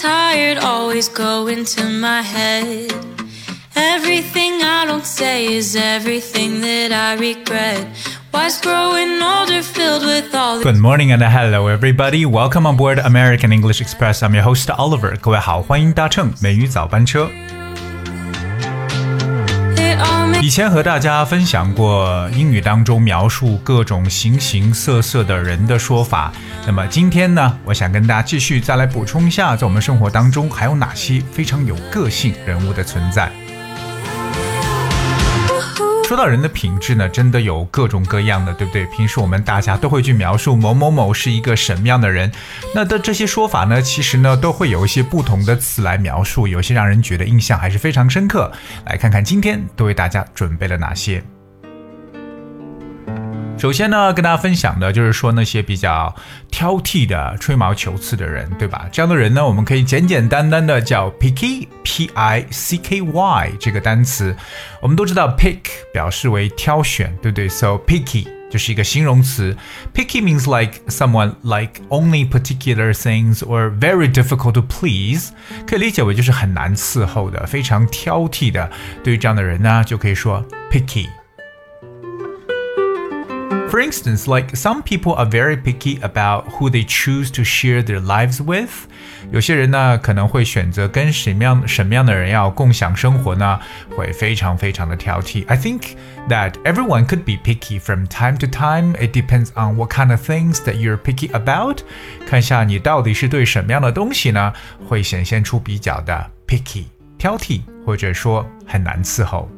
tired always go into my head. Everything I don't say is everything that I regret. Why's growing older filled with all the Good morning and hello everybody. Welcome on board American English Express. I'm your host Oliver. 各位好，欢迎搭乘美语早班车。 以前和大家分享过英语当中描述各种形形色色的人的说法。那么今天呢，我想跟大家继续再来补充一下，在我们生活当中还有哪些非常有个性人物的存在。说到人的品质呢，真的有各种各样的，对不对？平时我们大家都会去描述某某某是一个什么样的人，那的这些说法呢，其实呢都会有一些不同的词来描述，有些让人觉得印象还是非常深刻。来看看今天都为大家准备了哪些。首先呢，跟大家分享的就是说那些比较挑剔的、吹毛求疵的人，对吧？这样的人呢，我们可以简简单单的叫 picky，p i c k y 这个单词。我们都知道 pick 表示为挑选，对不对？So picky 就是一个形容词。Picky means like someone like only particular things or very difficult to please，可以理解为就是很难伺候的、非常挑剔的。对于这样的人呢，就可以说 picky。For instance, like some people are very picky about who they choose to share their lives with. 有些人呢可能会选择跟什么样什么样的人要共享生活呢？会非常非常的挑剔。I think that everyone could be picky from time to time. It depends on what kind of things that you're picky about. 看一下你到底是对什么样的东西呢，会显现出比较的 picky 挑剔，或者说很难伺候。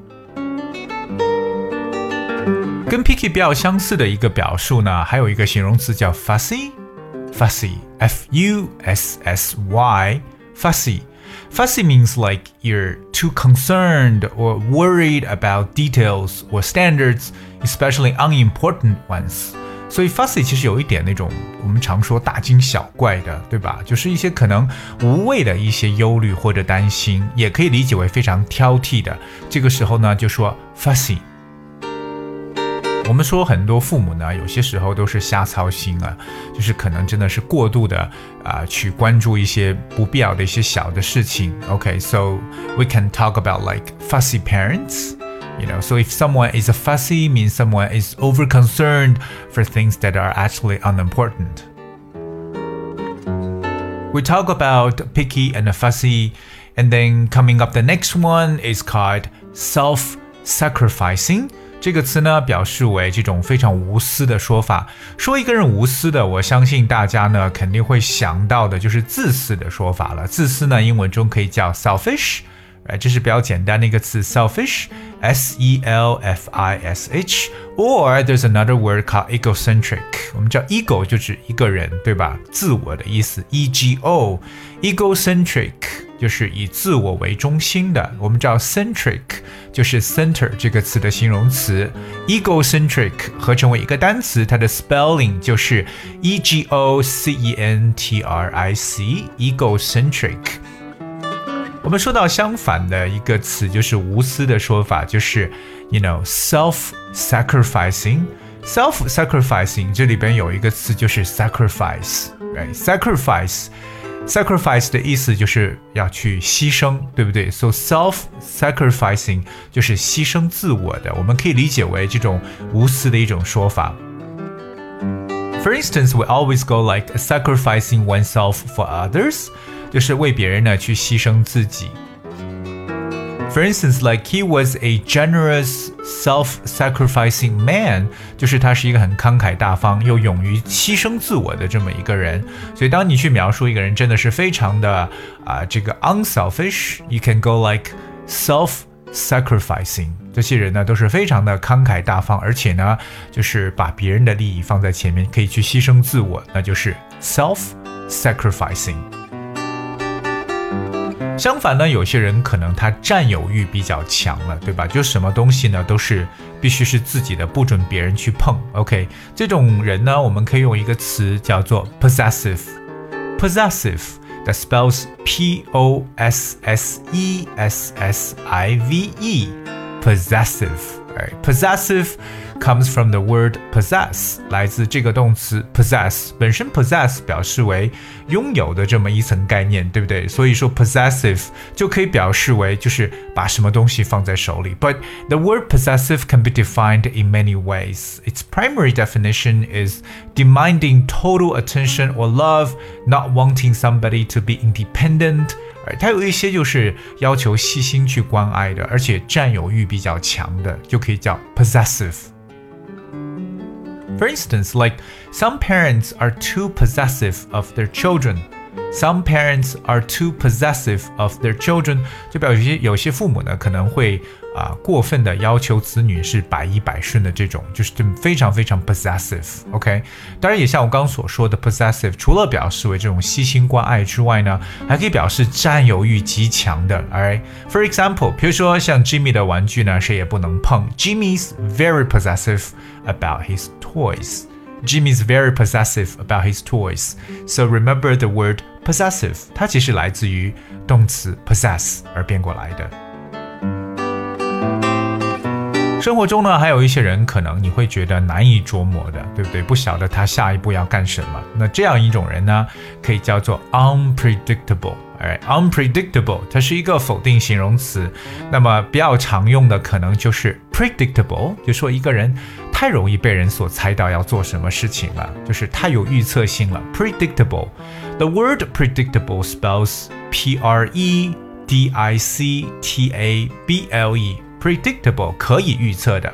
跟 picky 比较相似的一个表述呢，还有一个形容词叫 fussy，fussy，f u s s y，fussy。Fussy means like you're too concerned or worried about details or standards, especially unimportant ones. 所以 fussy 其实有一点那种我们常说大惊小怪的，对吧？就是一些可能无谓的一些忧虑或者担心，也可以理解为非常挑剔的。这个时候呢，就说 fussy。 我们说很多父母呢，有些时候都是瞎操心啊，就是可能真的是过度的啊、去关注一些不必要的一些小的事情。OK，so、we can talk about like fussy parents。You know, so if someone is a fussy, means someone is over concerned for things that are actually unimportant. We talk about picky and fussy, and then coming up the next one is called self-sacrificing. 这个词呢，表示为这种非常无私的说法。说一个人无私的，我相信大家呢肯定会想到的就是自私的说法了。自私呢，英文中可以叫 selfish，哎，这是比较简单的一个词，selfish，s e l f i s h。Or there's another word called egocentric。我们叫 ego 就指一个人，对吧？自我的意思，e g o，egocentric 就是以自我为中心的。我们知道 centric 就是 center 这个词的形容词，egocentric 合成为一个单词，它的 spelling 就是 e g o c e n t r i c，egocentric。我们说到相反的一个词，就是无私的说法，就是 you know self-sacrificing。self-sacrificing 这里边有一个词就是 sacrifice，right？sacrifice。 Sacrifice 的意思就是要去牺牲，对不对？So self-sacrificing 就是牺牲自我的，我们可以理解为这种无私的一种说法。For instance, we always go like sacrificing oneself for others，就是为别人呢去牺牲自己。For instance, like he was a generous, self-sacrificing man，就是他是一个很慷慨大方又勇于牺牲自我的这么一个人。所以当你去描述一个人真的是非常的啊、这个 unselfish，you can go like self-sacrificing。这些人呢都是非常的慷慨大方，而且呢就是把别人的利益放在前面，可以去牺牲自我，那就是 self-sacrificing。 相反呢，有些人可能他占有欲比较强了，对吧？就什么东西呢都是必须是自己的，不准别人去碰。OK，这种人呢，我们可以用一个词叫做 possessive。possessive that spells P O S S E S S I V E。possessive。Right? Possessive comes from the word possess，来自这个动词 possess。本身 possess 表示为拥有的这么一层概念，对不对？所以说 possessive 就可以表示为就是把什么东西放在手里。But the word possessive can be defined in many ways. Its primary definition is demanding total attention or love, not wanting somebody to be independent. 它有一些就是要求细心去关爱的，而且占有欲比较强的，就可以叫 possessive。 For instance, like some parents are too possessive of their children. Some parents are too possessive of their children，就表示有些父母呢可能会 啊、过分的要求子女是百依百顺的这种，就是非常非常 possessive。OK，当然也像我刚刚所说的 possessive，除了表示为这种悉心关爱之外呢，还可以表示占有欲极强的。Alright，for example，比如说像 Jimmy 的玩具呢，谁也不能碰。Jimmy's very possessive about his toys。Jimmy is very possessive about his toys. So remember the word possessive，它其实来自于动词 possess 而变过来的。生活中呢，还有一些人可能你会觉得难以捉摸的，对不对？不晓得他下一步要干什么。那这样一种人呢，可以叫做 unpredictable。哎，unpredictable，它是一个否定形容词。那么比较常用的可能就是 predictable，就说一个人太容易被人所猜到要做什么事情了，就是太有预测性了。predictable。The word predictable spells P-R-E-D-I-C-T-A-B-L-E。predictable 可以预测的，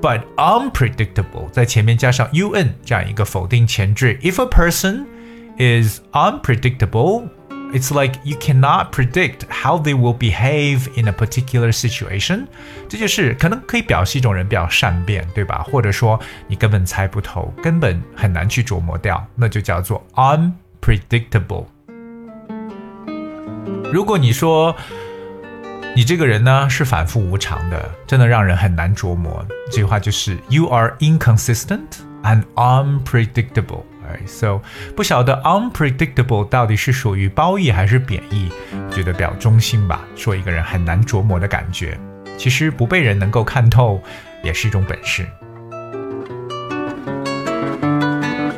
but unpredictable 在前面加上 un 这样一个否定前置。If a person is unpredictable, it's like you cannot predict how they will behave in a particular situation。这就是可能可以表示一种人比较善变，对吧？或者说你根本猜不透，根本很难去琢磨掉，那就叫做 unpredictable。如果你说 你这个人呢是反复无常的，真的让人很难琢磨。这句话就是 You are inconsistent and unpredictable。So 不晓得 unpredictable 到底是属于褒义还是贬义，觉得比较中性吧。说一个人很难琢磨的感觉，其实不被人能够看透也是一种本事。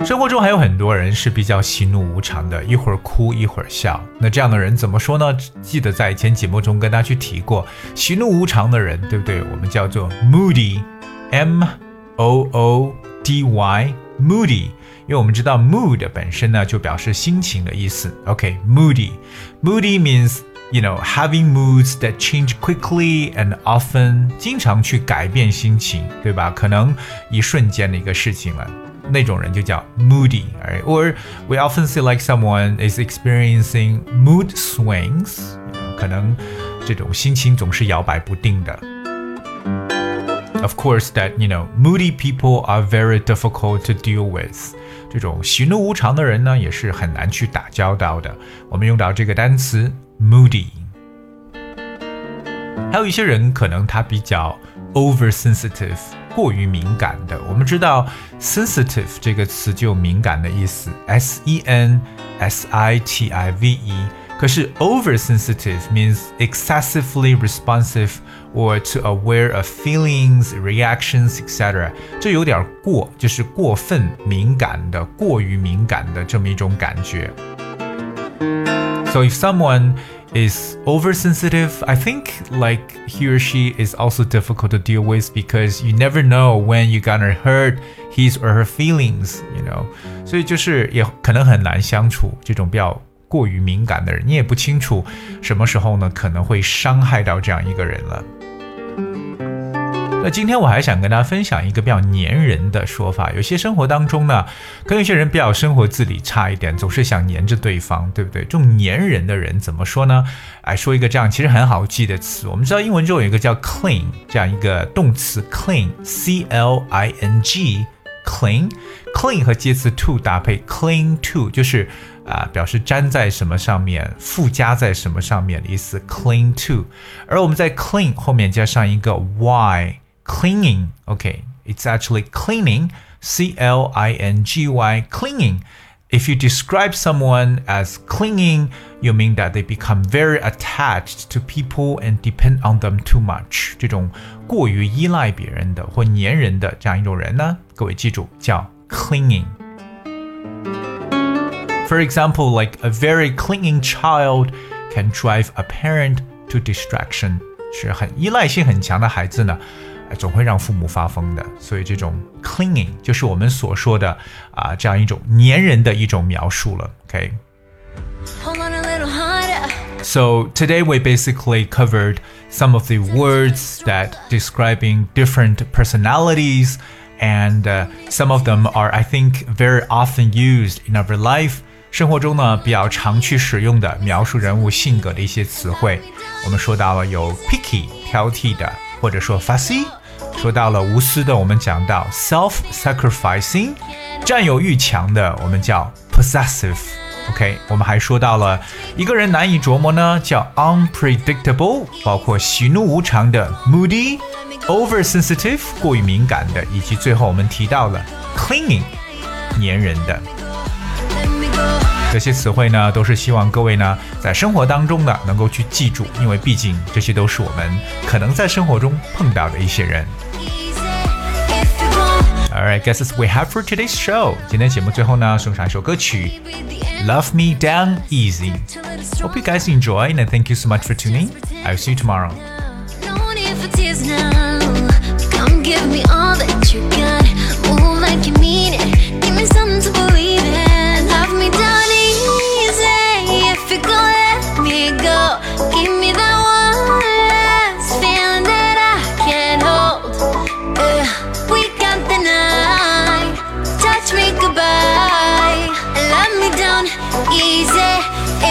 生活中还有很多人是比较喜怒无常的，一会儿哭一会儿笑。那这样的人怎么说呢？记得在以前节目中跟大家去提过，喜怒无常的人，对不对？我们叫做 moody，m o o d y，moody。因为我们知道 mood 本身呢就表示心情的意思。OK，moody，moody means you know having moods that change quickly and often，经常去改变心情，对吧？可能一瞬间的一个事情了。那种人就叫 moody, right? Or we often see like someone is experiencing mood swings，可能这种心情总是摇摆不定的。Of course, that you know, moody people are very difficult to deal with. 这种喜怒无常的人呢，也是很难去打交道的。我们用到这个单词 moody。还有一些人可能他比较 oversensitive。 过于敏感的。我们知道 sensitive 这个词就有敏感的意思，s e n s i t i v e。可是 oversensitive means excessively responsive or to aware of feelings, reactions, etc. 这有点过，就是过分敏感的、过于敏感的这么一种感觉。So if someone is oversensitive, I think like he or she is also difficult to deal with because you never know when you're gonna hurt his or her feelings, you know. 所以就是也可能很难相处，这种比较过于敏感的人，你也不清楚什么时候呢可能会伤害到这样一个人了。 那今天我还想跟大家分享一个比较粘人的说法。有些生活当中呢，跟有些人比较生活自理差一点，总是想黏着对方，对不对？这种粘人的人怎么说呢？哎，说一个这样其实很好记的词。我们知道英文中有一个叫 cling 这样一个动词，cling，c l i n g，cling，cling 和介词 to 搭配，cling to 就是啊表示粘在什么上面，附加在什么上面的意思，cling to。而我们在 cling 后面加上一个 y。clingy. Okay, it's actually clingy, C L I N G Y, clingy. If you describe someone as clingy, you mean that they become very attached to people and depend on them too much。这种过于依赖别人的或粘人的这样一种人呢，各位记住叫 clingy。For example, like a very clingy child can drive a parent to distraction。是很依赖性很强的孩子呢。总会让父母发疯的。所以这种 clingy 就是我们所说的啊、呃、这样一种粘人的一种描述了。OK。So today we basically covered some of the words that describing different personalities, and uh, some of them are, I think, very often used in our life. 生活中呢，比较常去使用的描述人物性格的一些词汇，我们说到了有 fussy 说到了无私的，我们讲到 self-sacrificing；占有欲强的，我们叫 possessive。OK，我们还说到了一个人难以琢磨呢，叫 unpredictable，包括喜怒无常的 moody；oversensitive，过于敏感的，以及最后我们提到了 clinging，粘人的。这些词汇呢，都是希望各位呢在生活当中呢能够去记住，因为毕竟这些都是我们可能在生活中碰到的一些人。Alright, guess we have for today's show。今天节目最后呢，送上一首歌曲《Love Me Down Easy》。Hope you guys enjoy and thank you so much for tuning. I'll see you tomorrow. give me all that you got.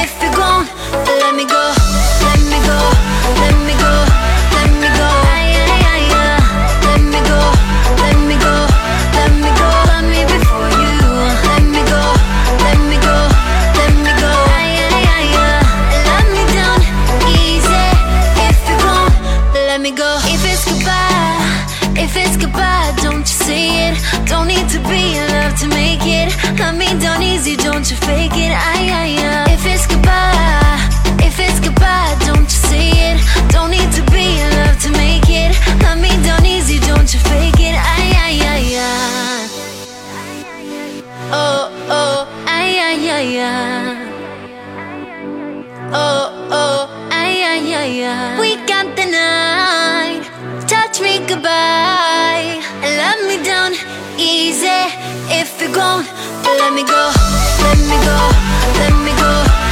If you're let me go, let me go, let me go, let me go. Let me go, let me go, let me go. Me you. Let me go, let me go, let me go. Me down easy. If you're let me go. If it's goodbye. If it's goodbye, don't you say it. Don't need to be in love to make it. Let me down easy, don't you fake it. I I I. If it's goodbye, if it's goodbye, don't you say it. Don't need to be in love to make it. Let me down easy, don't you fake it. I I I. aye. Oh, oh, I I I. aye. Oh, oh, I I I. aye. We got the night easy if you're gone. Let me go, let me go, let me go.